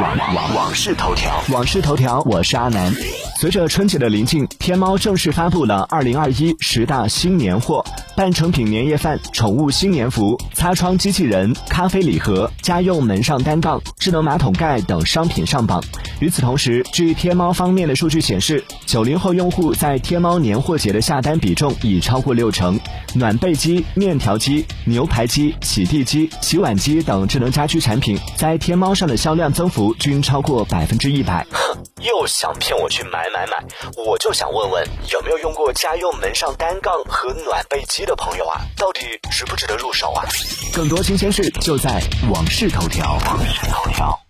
网网网事头条，网事头条，我是阿南。随着春节的临近，天猫正式发布了二零二一十大新年货，半成品年夜饭、宠物新年服、擦窗机器人、咖啡礼盒、家用门上单杠、智能马桶盖等商品上榜。与此同时，据天猫方面的数据显示，九零后用户在天猫年货节的下单比重已超过六成，暖被机、面条机、牛排机、洗地机、洗碗机等智能家居产品在天猫上的销量增幅均超过百分之一百。哼，又想骗我去买买买，我就想问问有没有用过家用门上单杠和暖被机的朋友啊？到底值不值得入手啊？更多新鲜事就在网事头条。网视头条。